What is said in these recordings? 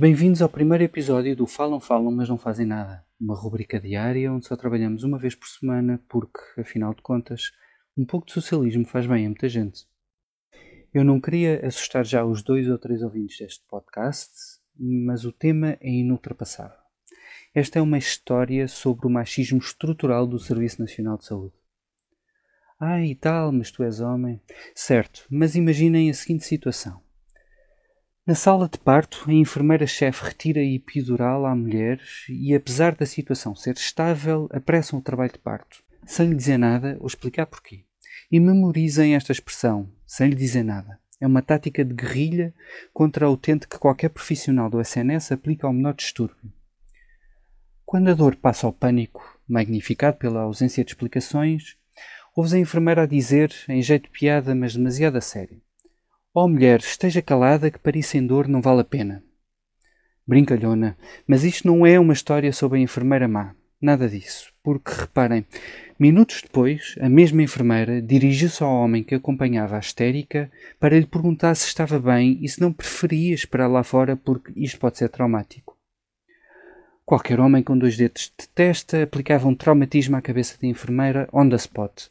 Bem-vindos ao primeiro episódio do Falam Falam, mas não fazem nada. Uma rubrica diária onde só trabalhamos uma vez por semana porque, afinal de contas, um pouco de socialismo faz bem a muita gente. Eu não queria assustar já os dois ou três ouvintes deste podcast, mas o tema é inultrapassável. Esta é uma história sobre o machismo estrutural do Serviço Nacional de Saúde. Ah, e tal, mas tu és homem. Certo, mas imaginem a seguinte situação. Na sala de parto, a enfermeira-chefe retira a epidural à mulher e, apesar da situação ser estável, apressam o trabalho de parto, sem lhe dizer nada ou explicar porquê. E memorizem esta expressão, sem lhe dizer nada. É uma tática de guerrilha contra a utente que qualquer profissional do SNS aplica ao menor distúrbio. Quando a dor passa ao pânico, magnificado pela ausência de explicações, ouves a enfermeira a dizer, em jeito de piada, mas demasiado a sério: Ó oh, mulher, esteja calada que para ir sem dor não vale a pena. Brincalhona, mas isto não é uma história sobre a enfermeira má. Nada disso. Porque, reparem, minutos depois, a mesma enfermeira dirigiu-se ao homem que acompanhava a histérica para lhe perguntar se estava bem e se não preferia esperar lá fora porque isto pode ser traumático. Qualquer homem com dois dedos de testa aplicava um traumatismo à cabeça da enfermeira on the spot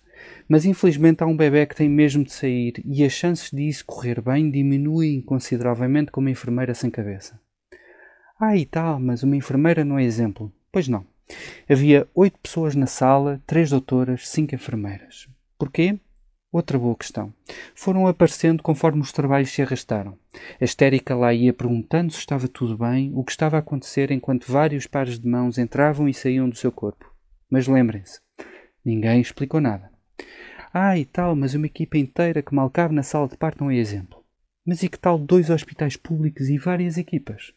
mas infelizmente há um bebê que tem mesmo de sair e as chances de isso correr bem diminuem consideravelmente com uma enfermeira sem cabeça. Ah, e tal, mas uma enfermeira não é exemplo. Pois não. Havia oito pessoas na sala, três doutoras, cinco enfermeiras. Porquê? Outra boa questão. Foram aparecendo conforme os trabalhos se arrastaram. A histérica lá ia perguntando se estava tudo bem, o que estava a acontecer enquanto vários pares de mãos entravam e saíam do seu corpo. Mas lembrem-se, ninguém explicou nada. Ah, e tal, mas uma equipa inteira que mal cabe na sala de parto não é exemplo. Mas e que tal dois hospitais públicos e várias equipas?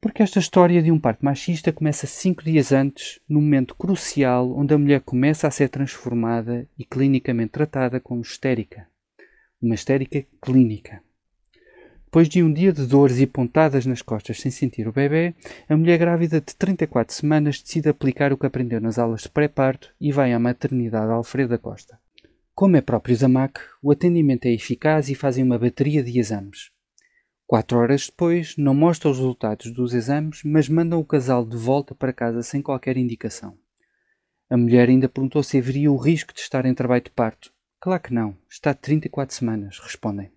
Porque esta história de um parto machista começa cinco dias antes, num momento crucial onde a mulher começa a ser transformada e clinicamente tratada como histérica. Uma histérica clínica. Depois de um dia de dores e pontadas nas costas sem sentir o bebê, a mulher grávida de 34 semanas decide aplicar o que aprendeu nas aulas de pré-parto e vai à maternidade Alfredo da Costa. Como é próprio da MAC, o atendimento é eficaz e fazem uma bateria de exames. Quatro horas depois, não mostram os resultados dos exames, mas mandam o casal de volta para casa sem qualquer indicação. A mulher ainda perguntou se haveria o risco de estar em trabalho de parto. Claro que não, está de 34 semanas, respondem.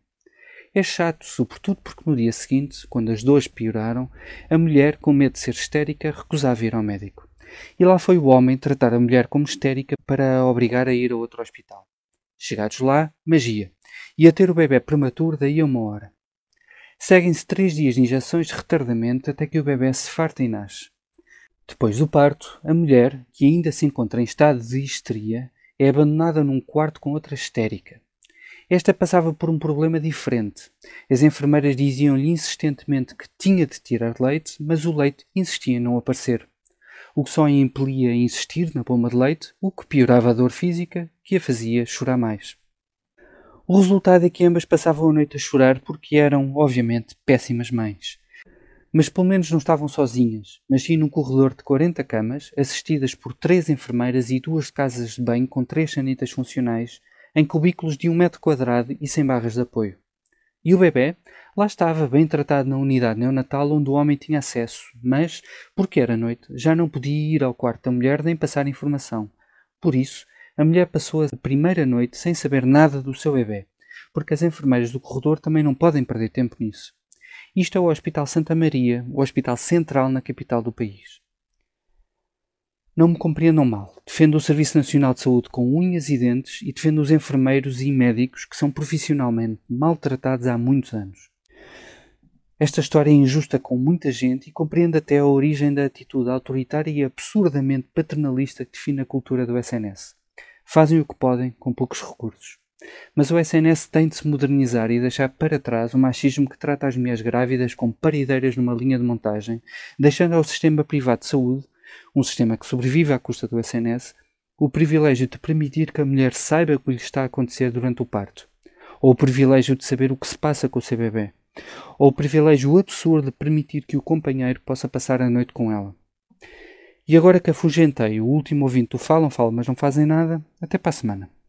É chato, sobretudo porque no dia seguinte, quando as dores pioraram, a mulher, com medo de ser histérica, recusava ir ao médico. E lá foi o homem tratar a mulher como histérica para a obrigar a ir a outro hospital. Chegados lá, magia. E a ter o bebê prematuro daí a uma hora. Seguem-se três dias de injeções de retardamento até que o bebê se farta e nasce. Depois do parto, a mulher, que ainda se encontra em estado de histeria, é abandonada num quarto com outra histérica. Esta passava por um problema diferente. As enfermeiras diziam-lhe insistentemente que tinha de tirar leite, mas o leite insistia em não aparecer. O que só a impelia a insistir na bomba de leite, o que piorava a dor física, que a fazia chorar mais. O resultado é que ambas passavam a noite a chorar porque eram, obviamente, péssimas mães. Mas pelo menos não estavam sozinhas, mas sim num corredor de 40 camas, assistidas por três enfermeiras e duas casas de banho com três sanitas funcionais, em cubículos de um metro quadrado e sem barras de apoio. E o bebê? Lá estava, bem tratado na unidade neonatal onde o homem tinha acesso, mas, porque era noite, já não podia ir ao quarto da mulher nem passar informação. Por isso, a mulher passou a primeira noite sem saber nada do seu bebê, porque as enfermeiras do corredor também não podem perder tempo nisso. Isto é o Hospital Santa Maria, o hospital central na capital do país. Não me compreendam mal. Defendo o Serviço Nacional de Saúde com unhas e dentes e defendo os enfermeiros e médicos que são profissionalmente maltratados há muitos anos. Esta história é injusta com muita gente e compreendo até a origem da atitude autoritária e absurdamente paternalista que define a cultura do SNS. Fazem o que podem com poucos recursos. Mas o SNS tem de se modernizar e deixar para trás o machismo que trata as mulheres grávidas como parideiras numa linha de montagem, deixando ao sistema privado de saúde um sistema que sobrevive à custa do SNS, o privilégio de permitir que a mulher saiba o que lhe está a acontecer durante o parto, ou o privilégio de saber o que se passa com o seu bebê, ou o privilégio absurdo de permitir que o companheiro possa passar a noite com ela. E agora que afugentei o último ouvinte do Falam Falam, mas não fazem nada, até para a semana.